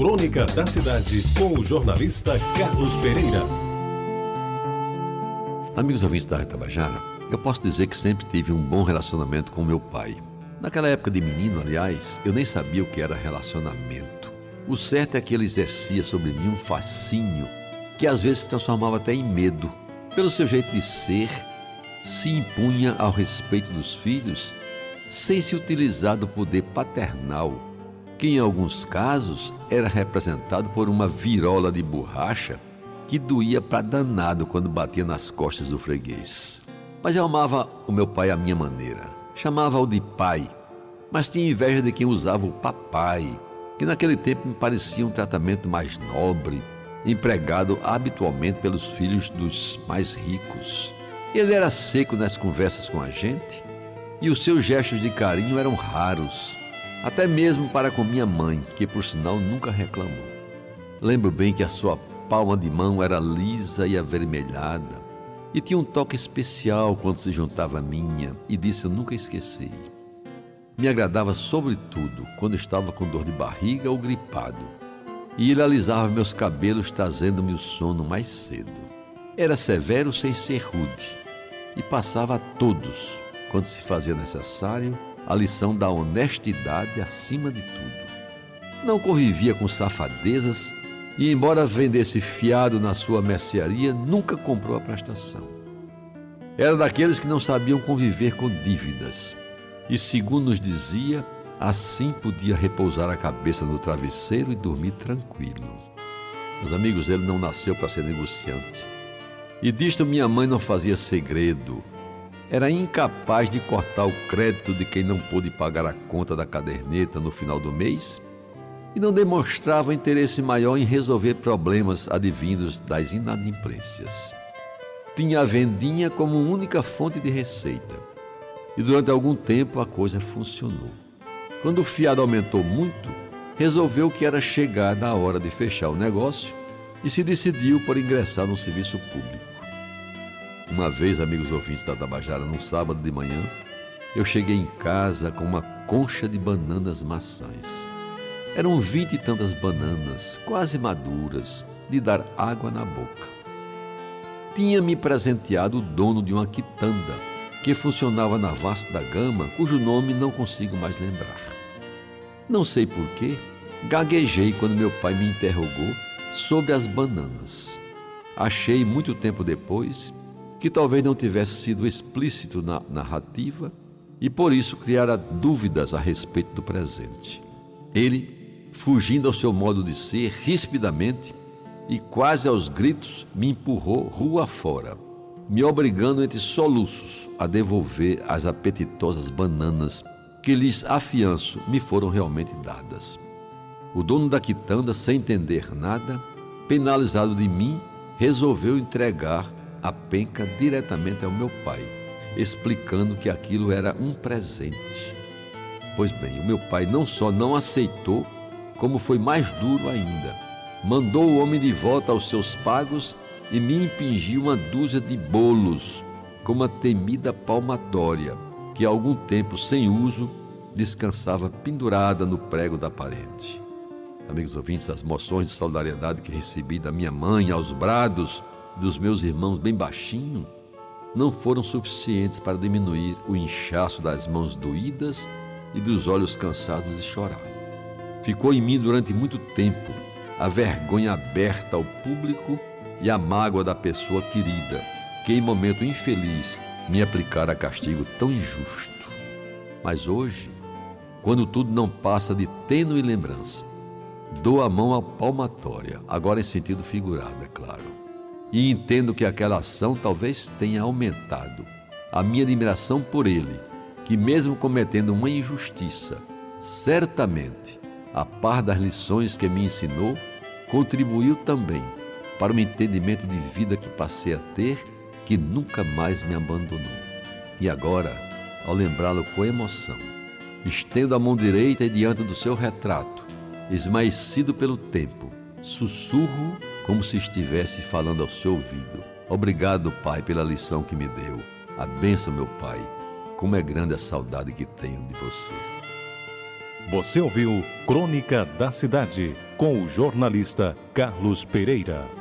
Crônica da Cidade, com o jornalista Carlos Pereira. Amigos ouvintes da Tabajara, eu posso dizer que sempre tive um bom relacionamento com meu pai. Naquela época de menino, aliás, eu nem sabia o que era relacionamento. O certo é que ele exercia sobre mim um fascínio que às vezes se transformava até em medo. Pelo seu jeito de ser, se impunha ao respeito dos filhos sem se utilizar do poder paternal, que em alguns casos era representado por uma virola de borracha que doía para danado quando batia nas costas do freguês. Mas eu amava o meu pai à minha maneira Chamava-o de pai, mas tinha inveja de quem usava o papai, que naquele tempo me parecia um tratamento mais nobre, empregado habitualmente pelos filhos dos mais ricos. Ele era seco nas conversas com a gente e os seus gestos de carinho eram raros, até mesmo para com minha mãe, que por sinal nunca reclamou. Lembro bem que a sua palma de mão era lisa e avermelhada, e tinha um toque especial quando se juntava a minha, e disso eu nunca esqueci. Me agradava sobretudo quando estava com dor de barriga ou gripado, e ele alisava meus cabelos trazendo-me o sono mais cedo. Era severo sem ser rude, e passava a todos, quando se fazia necessário, a lição da honestidade acima de tudo. Não convivia com safadezas e, embora vendesse fiado na sua mercearia, nunca comprou a prestação. Era daqueles que não sabiam conviver com dívidas e, segundo nos dizia, assim podia repousar a cabeça no travesseiro e dormir tranquilo. Meus amigos, ele não nasceu para ser negociante. E disto minha mãe não fazia segredo. Era incapaz de cortar o crédito de quem não pôde pagar a conta da caderneta no final do mês e não demonstrava interesse maior em resolver problemas advindos das inadimplências. Tinha a vendinha como única fonte de receita. E durante algum tempo a coisa funcionou. Quando o fiado aumentou muito, resolveu que era chegada a hora de fechar o negócio e se decidiu por ingressar no serviço público. Uma vez, amigos ouvintes da Tabajara, num sábado de manhã, eu cheguei em casa com uma concha de bananas maçãs. Eram vinte e tantas bananas, quase maduras, de dar água na boca. Tinha-me presenteado o dono de uma quitanda, que funcionava na Vasta da Gama, cujo nome não consigo mais lembrar. Não sei porquê, gaguejei quando meu pai me interrogou sobre as bananas. Achei muito tempo depois que talvez não tivesse sido explícito na narrativa e por isso criara dúvidas a respeito do presente. Ele fugindo ao seu modo de ser, rispidamente e quase aos gritos, me empurrou rua fora, me obrigando entre soluços a devolver as apetitosas bananas que lhes afianço me foram realmente dadas. O dono da quitanda, sem entender nada, penalizado de mim, resolveu entregar a penca diretamente ao meu pai, explicando que aquilo era um presente. Pois bem, o meu pai não só não aceitou, como foi mais duro ainda. Mandou o homem de volta aos seus pagos e me impingiu uma dúzia de bolos, com uma temida palmatória, que há algum tempo sem uso descansava pendurada no prego da parede. Amigos ouvintes, as moções de solidariedade que recebi da minha mãe aos brados dos meus irmãos bem baixinho não foram suficientes para diminuir o inchaço das mãos doídas e dos olhos cansados de chorar. Ficou em mim durante muito tempo a vergonha aberta ao público e a mágoa da pessoa querida, que em momento infeliz me aplicara castigo tão injusto. Mas hoje, quando tudo não passa de tênue lembrança, dou a mão à palmatória, agora em sentido figurado, é claro, e entendo que aquela ação talvez tenha aumentado a minha admiração por ele, que mesmo cometendo uma injustiça, certamente a par das lições que me ensinou, contribuiu também para o entendimento de vida que passei a ter, que nunca mais me abandonou. E agora, ao lembrá-lo com emoção, estendo a mão direita diante do seu retrato, esmaecido pelo tempo, sussurro como se estivesse falando ao seu ouvido. Obrigado, Pai, pela lição que me deu. A benção, meu Pai. Como é grande a saudade que tenho de você. Você ouviu Crônica da Cidade com o jornalista Carlos Pereira.